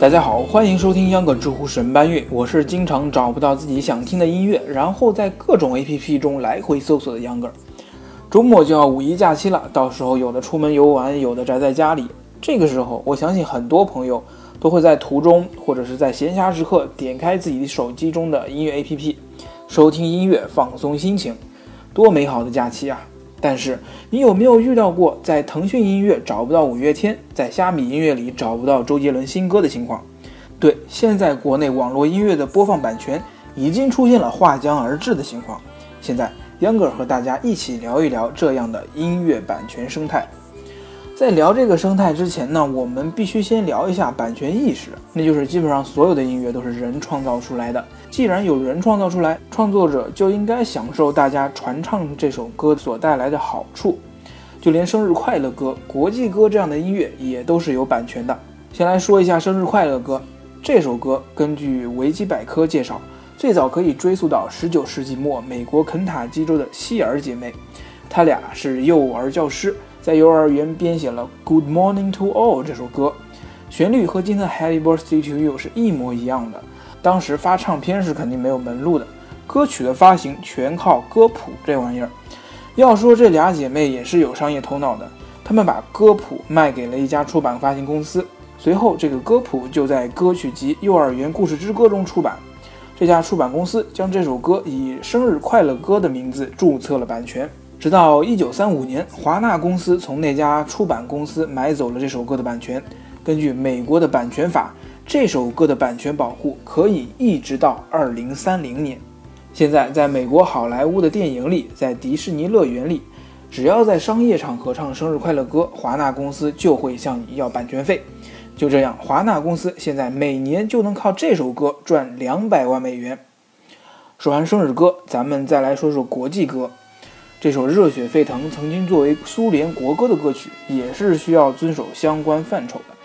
大家好，欢迎收听秧歌知乎神搬运，我是经常找不到自己想听的音乐，然后在各种 APP 中来回搜索的秧歌。周末就要五一假期了，到时候有的出门游玩，有的宅在家里。这个时候，我相信很多朋友都会在途中或者是在闲暇时刻点开自己手机中的音乐 APP，收听音乐，放松心情，多美好的假期啊！但是你有没有遇到过在腾讯音乐找不到五月天，在虾米音乐里找不到周杰伦新歌的情况？对，现在国内网络音乐的播放版权已经出现了划江而治的情况。现在秧歌和大家一起聊一聊这样的音乐版权生态。在聊这个生态之前呢，我们必须先聊一下版权意识，那就是基本上所有的音乐都是人创造出来的。既然有人创造出来，创作者就应该享受大家传唱这首歌所带来的好处。就连生日快乐歌、国际歌这样的音乐也都是有版权的。先来说一下生日快乐歌这首歌，根据维基百科介绍，最早可以追溯到19世纪末美国肯塔基州的希尔姐妹，她俩是幼儿教师。在幼儿园编写了《Good Morning to All》这首歌，旋律和今天的《Happy Birthday to You》是一模一样的。当时发唱片是肯定没有门路的，歌曲的发行全靠歌谱这玩意儿。要说这俩姐妹也是有商业头脑的，她们把歌谱卖给了一家出版发行公司，随后这个歌谱就在歌曲集《幼儿园故事之歌》中出版。这家出版公司将这首歌以《生日快乐歌》的名字注册了版权。直到一九三五年，华纳公司从那家出版公司买走了这首歌的版权。根据美国的版权法，这首歌的版权保护可以一直到二零三零年。现在，在美国好莱坞的电影里，在迪士尼乐园里，只要在商业场合唱生日快乐歌，华纳公司就会向你要版权费。就这样，华纳公司现在每年就能靠这首歌赚两百万美元。说完生日歌，咱们再来说说国际歌。这首《热血沸腾》曾经作为苏联国歌的歌曲，也是需要遵守相关范畴的。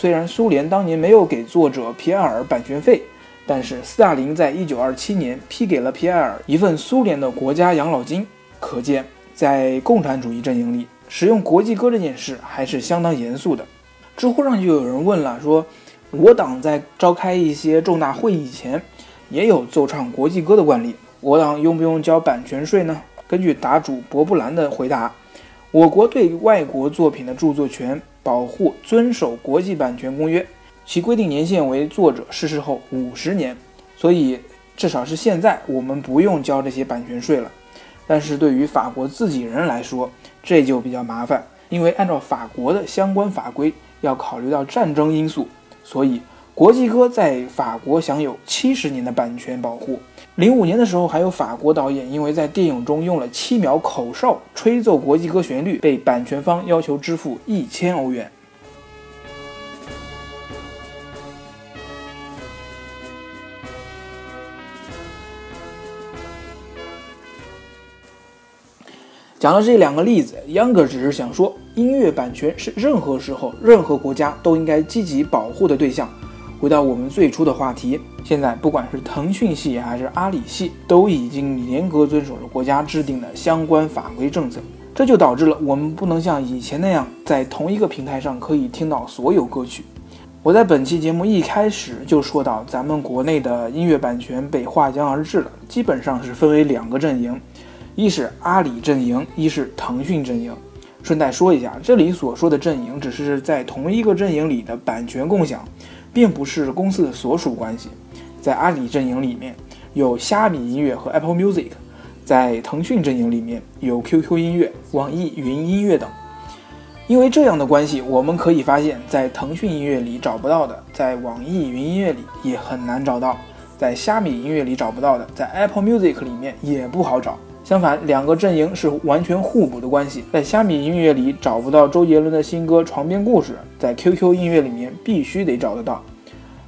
虽然苏联当年没有给作者皮埃尔版权费，但是斯大林在一九二七年批给了皮埃尔一份苏联的国家养老金。可见，在共产主义阵营里，使用国际歌这件事还是相当严肃的。知乎上就有人问了，说我党在召开一些重大会议前，也有奏唱国际歌的惯例，我党用不用交版权税呢？根据答主博布兰的回答，我国对外国作品的著作权保护遵守国际版权公约，其规定年限为作者逝世后五十年，所以至少是现在我们不用交这些版权税了。但是对于法国自己人来说，这就比较麻烦，因为按照法国的相关法规，要考虑到战争因素，所以国际歌在法国享有七十年的版权保护。零五年的时候，还有法国导演因为在电影中用了七秒口哨吹奏国际歌旋律，被版权方要求支付一千欧元。讲了这两个例子，秧歌只是想说，音乐版权是任何时候、任何国家都应该积极保护的对象。回到我们最初的话题，现在不管是腾讯系还是阿里系，都已经严格遵守了国家制定的相关法规政策，这就导致了我们不能像以前那样在同一个平台上可以听到所有歌曲。我在本期节目一开始就说到，咱们国内的音乐版权被划江而治了，基本上是分为两个阵营，一是阿里阵营，一是腾讯阵营。顺带说一下，这里所说的阵营只是在同一个阵营里的版权共享。并不是公司的所属关系，在阿里阵营里面有虾米音乐和 Apple Music，在腾讯阵营里面有 QQ 音乐、网易云音乐等。因为这样的关系，我们可以发现，在腾讯音乐里找不到的，在网易云音乐里也很难找到；在虾米音乐里找不到的，在 Apple Music 里面也不好找。相反，两个阵营是完全互补的关系。在虾米音乐里找不到周杰伦的新歌《床边故事》，在 QQ 音乐里面必须得找得到。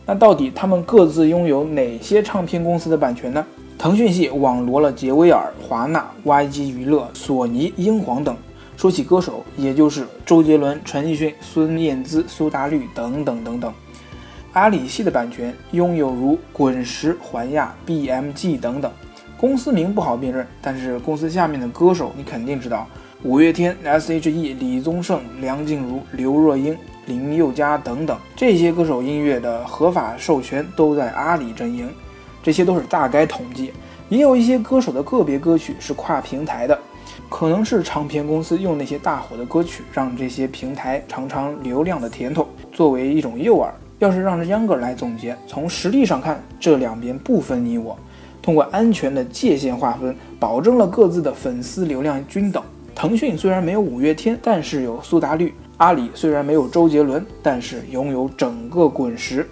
那到底他们各自拥有哪些唱片公司的版权呢？腾讯系网罗了杰威尔、华纳、YG 娱乐、索尼、英皇等。说起歌手，也就是周杰伦、陈奕迅、孙燕姿、苏打绿等等等等。阿里系的版权拥有如滚石、环亚、BMG 等等。公司名不好辨认，但是公司下面的歌手你肯定知道：五月天、S.H.E、李宗盛、梁静茹、刘若英、林宥嘉等等。这些歌手音乐的合法授权都在阿里阵营。这些都是大概统计，也有一些歌手的个别歌曲是跨平台的，可能是唱片公司用那些大火的歌曲，让这些平台尝尝流量的甜头，作为一种诱饵。要是让秧歌来总结，从实力上看，这两边不分你我，通过安全的界限划分，保证了各自的粉丝流量均等。腾讯虽然没有五月天，但是有苏打绿；阿里虽然没有周杰伦，但是拥有整个滚石。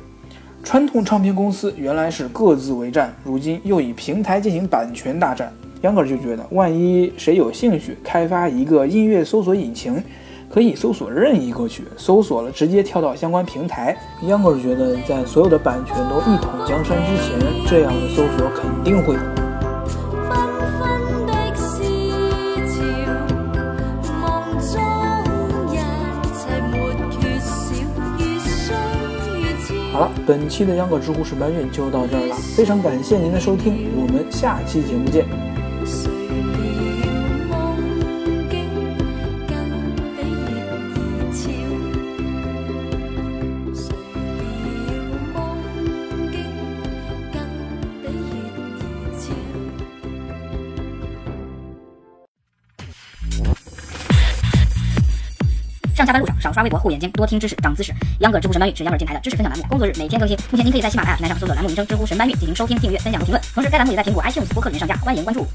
传统唱片公司原来是各自为战，如今又以平台进行版权大战。秧歌就觉得，万一谁有兴趣开发一个音乐搜索引擎。可以搜索任意歌曲，搜索了直接跳到相关平台。秧歌是觉得，在所有的版权都一统江山之前，这样的搜索肯定会火。好了，本期的秧歌知乎十搬运就到这儿了，非常感谢您的收听，我们下期节目见。上下班路上少刷微博护眼睛，多听知识长姿势。秧歌知乎神搬运是秧歌电台的知识分享栏目，工作日每天更新。目前您可以在喜马拉雅平台上搜索栏目名称“知乎神搬运”进行收听、订阅、分享和评论。同时，该栏目也在苹果 iTunes 播客里面上架，欢迎关注。